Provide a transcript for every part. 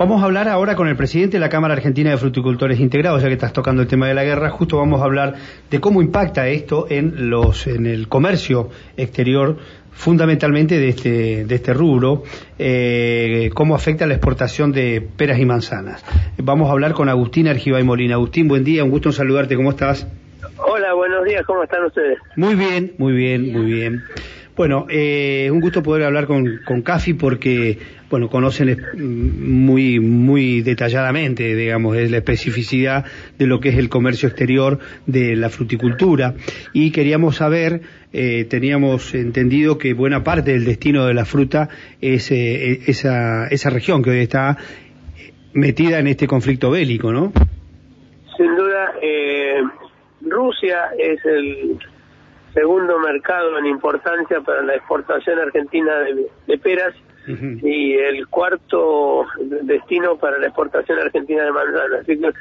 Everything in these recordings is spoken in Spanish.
Vamos a hablar ahora con el presidente de la Cámara Argentina de Fruticultores Integrados, ya que estás tocando el tema de la guerra, justo vamos a hablar de cómo impacta esto en los en el comercio exterior, fundamentalmente de este de este rubro, eh, cómo afecta la exportación de peras y manzanas. Vamos a hablar con Agustín Argibay Molina. Agustín, buen día, un gusto en saludarte, ¿cómo estás? Hola, buenos días, ¿cómo están ustedes? Muy bien, muy bien, muy bien. Bueno, eh, un gusto poder hablar con, con Cafi porque, bueno, conocen muy, muy detalladamente, digamos, es la especificidad de lo que es el comercio exterior de la fruticultura y queríamos saber, eh, teníamos entendido que buena parte del destino de la fruta es eh, esa, esa región que hoy está metida en este conflicto bélico, ¿no? Sin duda, eh, Rusia es el segundo mercado en importancia para la exportación argentina de, peras y el cuarto destino para la exportación argentina de manzanas. Así que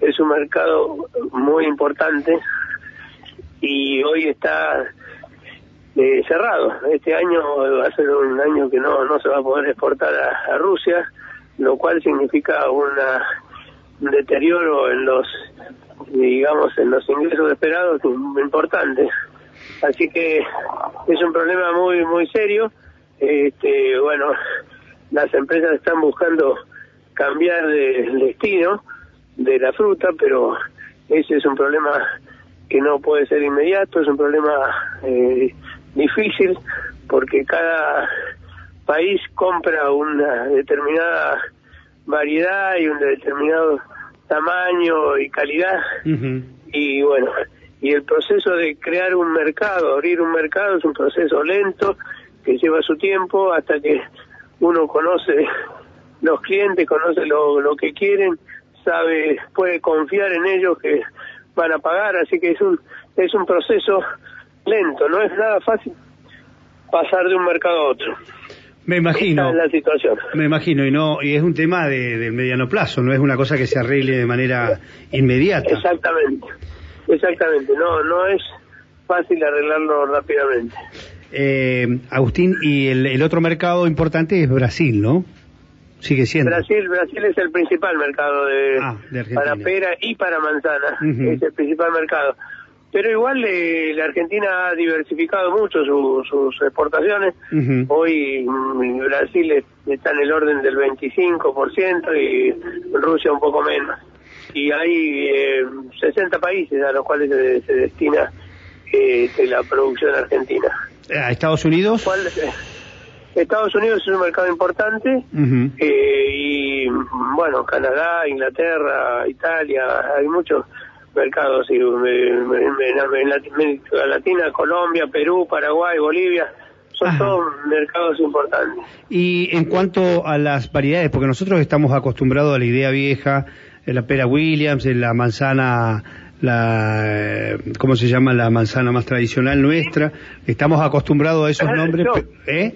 es un mercado muy importante y hoy está eh, cerrado. Este año va a ser un año que no, no se va a poder exportar a, Rusia, lo cual significa una, un deterioro en los digamos en los ingresos esperados importantes Así que es un problema muy muy serio. Este, bueno, las empresas están buscando cambiar de destino de la fruta, pero ese es un problema que no puede ser inmediato, es un problema eh, difícil porque cada país compra una determinada variedad y un determinado tamaño y calidad y bueno y el proceso de crear un mercado, abrir un mercado es un proceso lento que lleva su tiempo hasta que uno conoce los clientes, conoce lo, lo que quieren, sabe, puede confiar en ellos que van a pagar, así que es un es un proceso lento, no es nada fácil pasar de un mercado a otro. Me imagino. la situación. Me imagino, y no y es un tema de, de mediano plazo, no es una cosa que se arregle de manera inmediata. Exactamente. Exactamente, no, no es fácil arreglarlo rápidamente. Eh, Agustín, y el, otro mercado importante es Brasil, ¿no? Sigue siendo. Brasil, Brasil es el principal mercado de, ah, para pera y para manzana, es el principal mercado. Pero igual eh, la Argentina ha diversificado mucho sus exportaciones. Hoy mm, Brasil está en el orden del 25% y Rusia un poco menos y hay eh, 60 países a los cuales se, destina eh, la producción argentina. ¿A Estados Unidos? Estados Unidos es un mercado importante eh, y bueno, Canadá, Inglaterra, Italia, hay muchos mercados en, América Latina, Colombia, Perú, Paraguay, Bolivia, son todos mercados importantes. Y en cuanto a las variedades, porque nosotros estamos acostumbrados a la idea vieja la pera Williams, la manzana, la, ¿cómo se llama? La manzana más tradicional nuestra. Estamos acostumbrados a esos nombres. ¿Eh?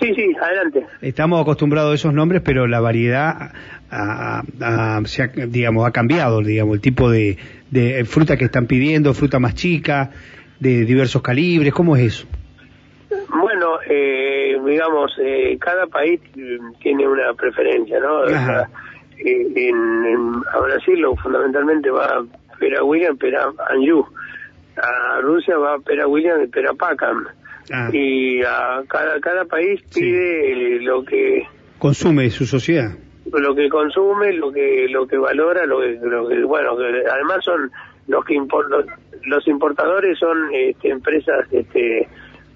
Sí, sí, adelante. Estamos acostumbrados a esos nombres, pero la variedad ha, se ha, digamos, ha cambiado, digamos, el tipo de, de fruta que están pidiendo, fruta más chica, de diversos calibres, ¿cómo es eso? Bueno, eh, digamos, eh, cada país tiene una preferencia, ¿no? En, a Brasil fundamentalmente va Pera William, Pera Anju. A Rusia va Pera William y Pera Pacam. Ah. Y a cada, cada país pide lo que... Consume su sociedad. Lo que consume, lo que lo que valora, lo que, lo que bueno, además son los que los, importadores son este, empresas este,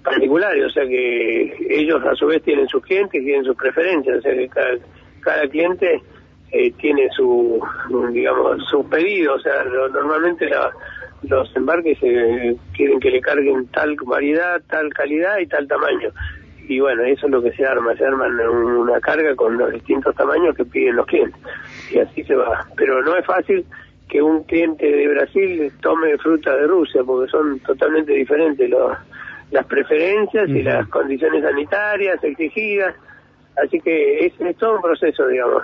particulares, o sea que ellos a su vez tienen sus clientes, tienen sus preferencias, o sea que cada, cada cliente eh, tiene su, digamos, sus pedidos, o sea, normalmente los embarques eh, quieren que le carguen tal variedad, tal calidad y tal tamaño. Y bueno, eso es lo que se arma, se arman una carga con los distintos tamaños que piden los clientes. Y así se va. Pero no es fácil que un cliente de Brasil tome fruta de Rusia, porque son totalmente diferentes los, las preferencias y las condiciones sanitarias exigidas. Así que es, es todo un proceso, digamos.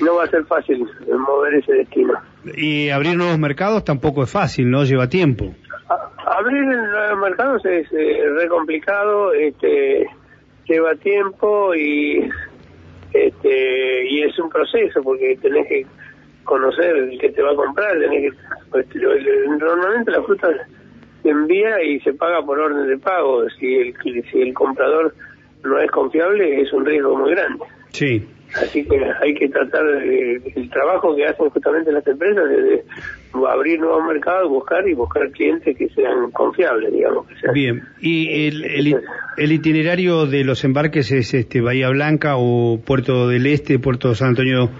No va a ser fácil mover ese destino. Y abrir nuevos mercados tampoco es fácil, ¿no? Lleva tiempo. abrir nuevos mercados es eh, re complicado, este, lleva tiempo y este un proceso porque tenés que conocer el que te va a comprar, tenés que, pues, normalmente la fruta se envía y se paga por orden de pago. Si el, si el comprador no es confiable, es un riesgo muy grande. Sí. Así que hay que tratar el trabajo que hacen justamente las empresas de, abrir nuevos mercados, buscar y buscar clientes que sean confiables, digamos. Bien, ¿y el, el, itinerario de los embarques es este Bahía Blanca o Puerto del Este, Puerto San Antonio?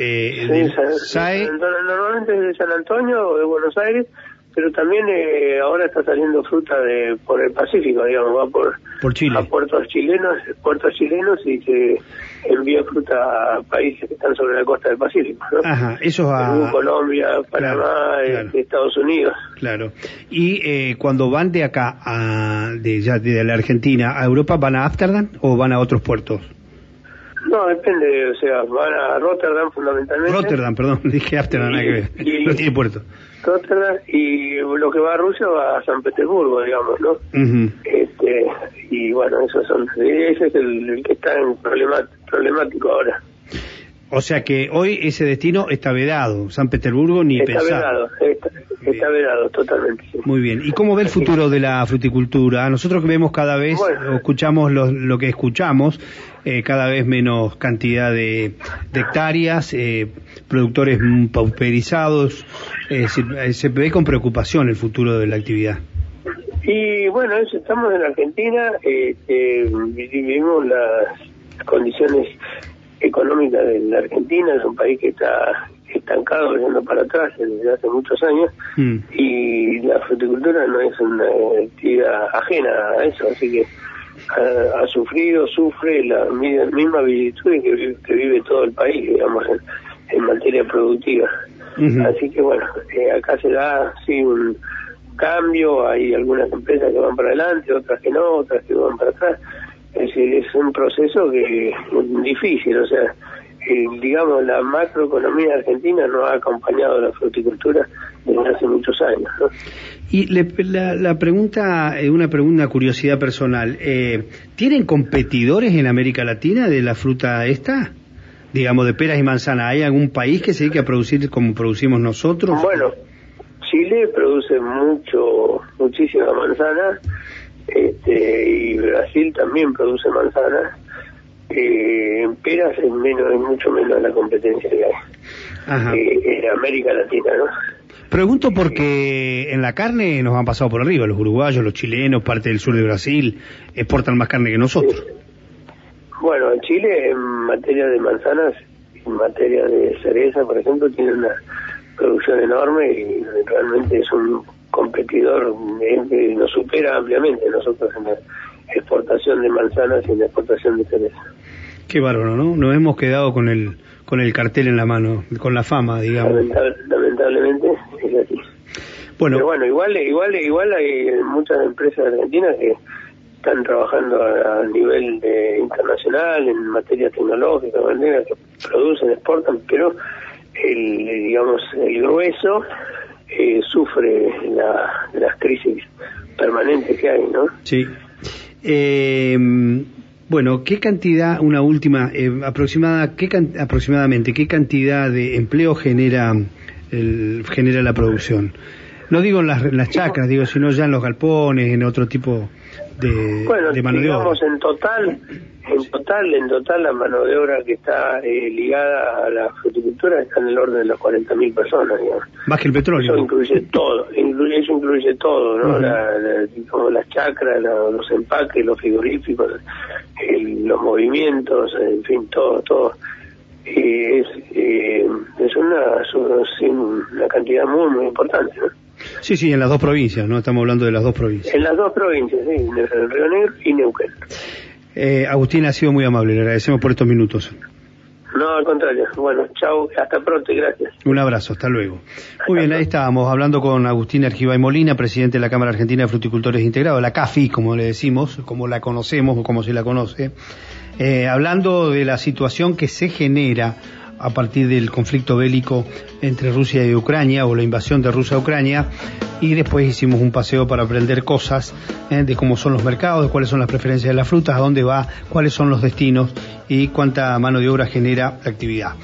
Eh, normalmente es de San Antonio o de Buenos Aires pero también eh, ahora está saliendo fruta de por el Pacífico, digamos, va por, Chile. a puertos chilenos, puertos chilenos y se envía fruta a países que están sobre la costa del Pacífico, ¿no? Ajá, eso a Colombia, Panamá, este, Estados Unidos. Claro. Y eh, cuando van de acá a de ya de la Argentina a Europa, ¿van a Ámsterdam o van a otros puertos? No, depende, o sea, van a Rotterdam fundamentalmente. Rotterdam, perdón, dije ver. no tiene puerto y lo que va a Rusia va a San Petersburgo, digamos, ¿no? este, y bueno, esos son, ese es el, que está en problemático ahora. O sea que hoy ese destino está vedado, San Petersburgo ni está Vedado, está, vedado, totalmente. Muy bien. ¿Y cómo ve el futuro de la fruticultura? Nosotros que vemos cada vez, escuchamos lo, lo, que escuchamos, eh, cada vez menos cantidad de, hectáreas, eh, productores pauperizados, eh, se, ve con preocupación el futuro de la actividad. Y bueno, estamos en Argentina, este, vivimos las condiciones económicas de la Argentina, es un país que está estancado, yendo para atrás desde hace muchos años, mm. y la fruticultura no es una actividad ajena a eso, así que ha, sufrido, sufre la misma virtud que, que vive todo el país, digamos, en, materia productiva. Así que bueno, eh, acá se da sí un cambio, hay algunas empresas que van para adelante, otras que no, otras que van para atrás. Es un proceso que es difícil, o sea, eh, digamos, la macroeconomía argentina no ha acompañado la fruticultura desde hace muchos años. Y la, la, pregunta, eh, una pregunta, curiosidad personal, eh, ¿tienen competidores en América Latina de la fruta esta? Digamos, de peras y manzanas, ¿hay algún país que se dedique a producir como producimos nosotros? Bueno, Chile produce mucho, muchísima manzana, este, y Brasil también produce manzana eh, en peras es menos es mucho menos la competencia que hay. Eh, en América Latina no Pregunto porque en la carne nos han pasado por arriba, los uruguayos, los chilenos, parte del sur de Brasil, exportan más carne que nosotros. Bueno, en Chile en materia de manzanas, en materia de cereza, por ejemplo, tiene una producción enorme y realmente es un competidor que nos supera ampliamente nosotros en la exportación de manzanas y en la exportación de cereza. Qué bárbaro, ¿no? Nos hemos quedado con el con el cartel en la mano, con la fama, digamos. lamentablemente es así. Bueno, Pero bueno, igual, igual, igual hay muchas empresas argentinas que están trabajando a, nivel de, internacional en materia tecnológica, que producen, exportan, pero el, digamos, el grueso eh, sufre la, las crisis permanentes que hay, ¿no? Sí. Eh, bueno, ¿qué cantidad, una última, eh, aproximada, qué aproximadamente, qué cantidad de empleo genera, el, genera la producción? No digo en las, las chacras, digo, sino ya en los galpones, en otro tipo de, bueno, de mano de obra. en total, en total, en total la mano de obra que está eh, ligada a la fruticultura está en el orden de las 40.000 personas, digamos. Más que el petróleo. Eso incluye todo, incluye, eso incluye todo, ¿no? las chacras, los empaques, los frigoríficos, los movimientos, en fin, todo, todo. Y es, eh, es una, una cantidad muy, muy importante, ¿no? Sí, sí, en las dos provincias, ¿no? Estamos hablando de las dos provincias. En las dos provincias, sí, en Río Negro y Neuquén. Eh, Agustín ha sido muy amable, le agradecemos por estos minutos. No, al contrario. Bueno, chao, hasta pronto y gracias. Un abrazo, hasta luego. Muy bien, ahí estábamos hablando con Agustín Argibay Molina, presidente de la Cámara Argentina de Fruticultores Integrados, la CAFI, como le decimos, como la conocemos o como se la conoce, eh, hablando de la situación que se genera a partir del conflicto bélico entre Rusia y Ucrania o la invasión de Rusia a Ucrania y después hicimos un paseo para aprender cosas eh, de cómo son los mercados, de cuáles son las preferencias de las frutas, a dónde va, cuáles son los destinos y cuánta mano de obra genera la actividad.